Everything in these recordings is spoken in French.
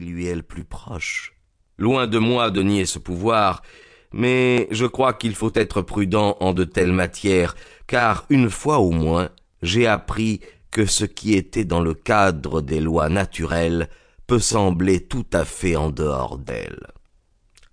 lui est le plus proche. Loin de moi de nier ce pouvoir, mais je crois qu'il faut être prudent en de telles matières, car une fois au moins j'ai appris que ce qui était dans le cadre des lois naturelles peut sembler tout à fait en dehors d'elles.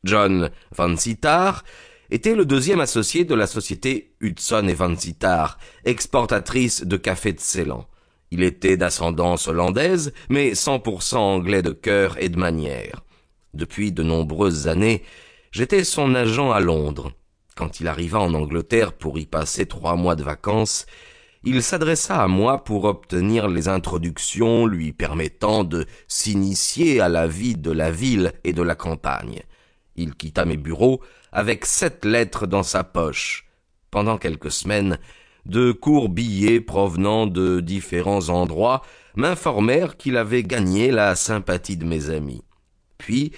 John Van Sittard était le deuxième associé de la société Hudson et Van Sittard, exportatrice de café de Ceylan. Il était d'ascendance hollandaise, mais 100% anglais de cœur et de manière. Depuis de nombreuses années, j'étais son agent à Londres. Quand il arriva en Angleterre pour y passer trois mois de vacances, il s'adressa à moi pour obtenir les introductions lui permettant de s'initier à la vie de la ville et de la campagne. Il quitta mes bureaux avec sept lettres dans sa poche. Pendant quelques semaines, de courts billets provenant de différents endroits m'informèrent qu'il avait gagné la sympathie de mes amis. Puis,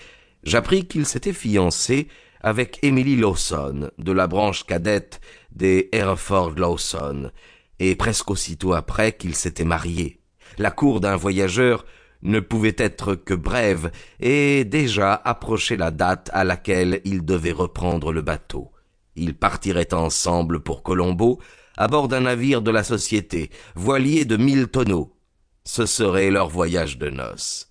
j'appris qu'il s'était fiancé avec Emily Lawson, de la branche cadette des Hereford Lawson, et presque aussitôt après qu'il s'était marié. La cour d'un voyageur ne pouvait être que brève, et déjà approchait la date à laquelle ils devaient reprendre le bateau. Ils partiraient ensemble pour Colombo, à bord d'un navire de la société, voilier de mille tonneaux. Ce serait leur voyage de noces.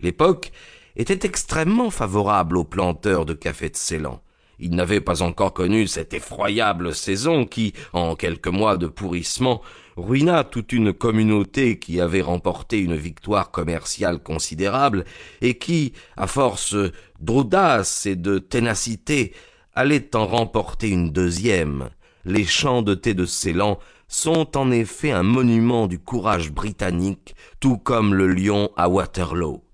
L'époque était extrêmement favorable aux planteurs de café de Ceylan. Ils n'avaient pas encore connu cette effroyable saison qui, en quelques mois de pourrissement, ruina toute une communauté qui avait remporté une victoire commerciale considérable et qui, à force d'audace et de ténacité, allait en remporter une deuxième. Les champs de thé de Ceylan sont en effet un monument du courage britannique, tout comme le lion à Waterloo.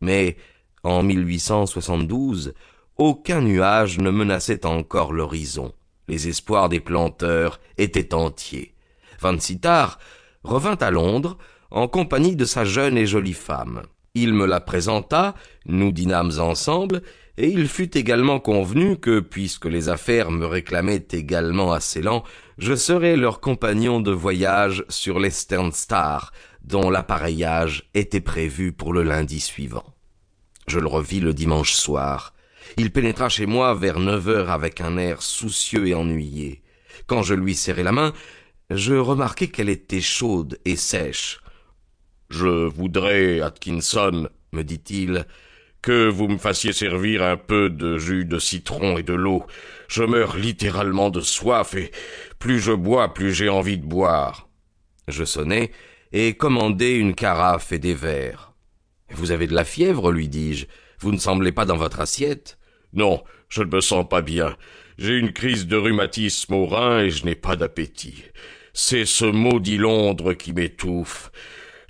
Mais, en 1872, aucun nuage ne menaçait encore l'horizon. Les espoirs des planteurs étaient entiers. Van Sittard revint à Londres en compagnie de sa jeune et jolie femme. Il me la présenta, nous dînâmes ensemble, et il fut également convenu que, puisque les affaires me réclamaient également à Ceylan, je serais leur compagnon de voyage sur l'Eastern Star, dont l'appareillage était prévu pour le lundi suivant. Je le revis le dimanche soir. Il pénétra chez moi vers neuf heures avec un air soucieux et ennuyé. Quand je lui serrai la main, je remarquai qu'elle était chaude et sèche. Je voudrais, Atkinson, me dit-il, que vous me fassiez servir un peu de jus de citron et de l'eau. Je meurs littéralement de soif, et plus je bois, plus j'ai envie de boire. Je sonnai et commandai une carafe et des verres. Vous avez de la fièvre, lui dis-je. Vous ne semblez pas dans votre assiette. Non, je ne me sens pas bien. J'ai une crise de rhumatisme au rein et je n'ai pas d'appétit. C'est ce maudit Londres qui m'étouffe.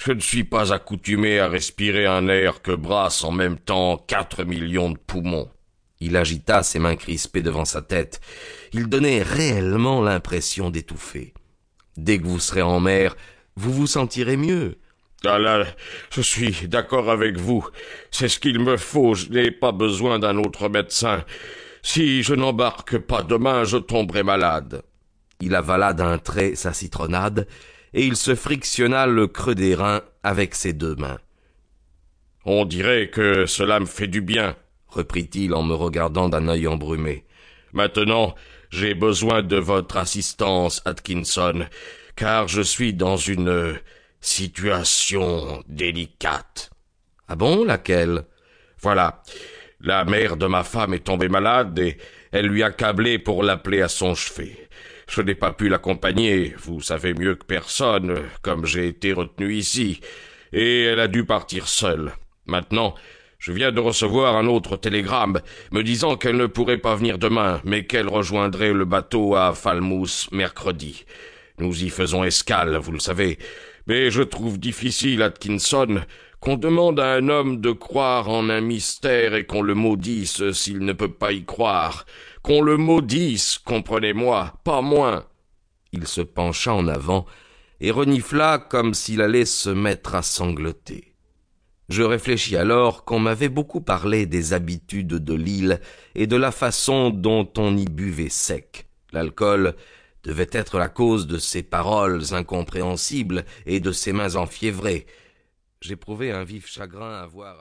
Je ne suis pas accoutumé à respirer un air que brassent en même temps quatre millions de poumons. Il agita ses mains crispées devant sa tête. Il donnait réellement l'impression d'étouffer. Dès que vous serez en mer, vous vous sentirez mieux. Ah là, je suis d'accord avec vous. C'est ce qu'il me faut. Je n'ai pas besoin d'un autre médecin. Si je n'embarque pas demain, je tomberai malade. Il avala d'un trait sa citronnade, et il se frictionna le creux des reins avec ses deux mains. On dirait que cela me fait du bien, reprit-il en me regardant d'un œil embrumé. Maintenant, j'ai besoin de votre assistance, Atkinson, car je suis dans une situation délicate. Ah bon, laquelle? Voilà. La mère de ma femme est tombée malade et elle lui a câblé pour l'appeler à son chevet. Je n'ai pas pu l'accompagner, vous savez mieux que personne, comme j'ai été retenu ici, et elle a dû partir seule. Maintenant, je viens de recevoir un autre télégramme me disant qu'elle ne pourrait pas venir demain, mais qu'elle rejoindrait le bateau à Falmouth mercredi. Nous y faisons escale, vous le savez, mais je trouve difficile, Atkinson, qu'on demande à un homme de croire en un mystère et qu'on le maudisse s'il ne peut pas y croire. Qu'on le maudisse, comprenez-moi, pas moins. Il se pencha en avant et renifla comme s'il allait se mettre à sangloter. Je réfléchis alors qu'on m'avait beaucoup parlé des habitudes de l'île et de la façon dont on y buvait sec. L'alcool devait être la cause de ces paroles incompréhensibles et de ces mains enfiévrées. J'éprouvais un vif chagrin à voir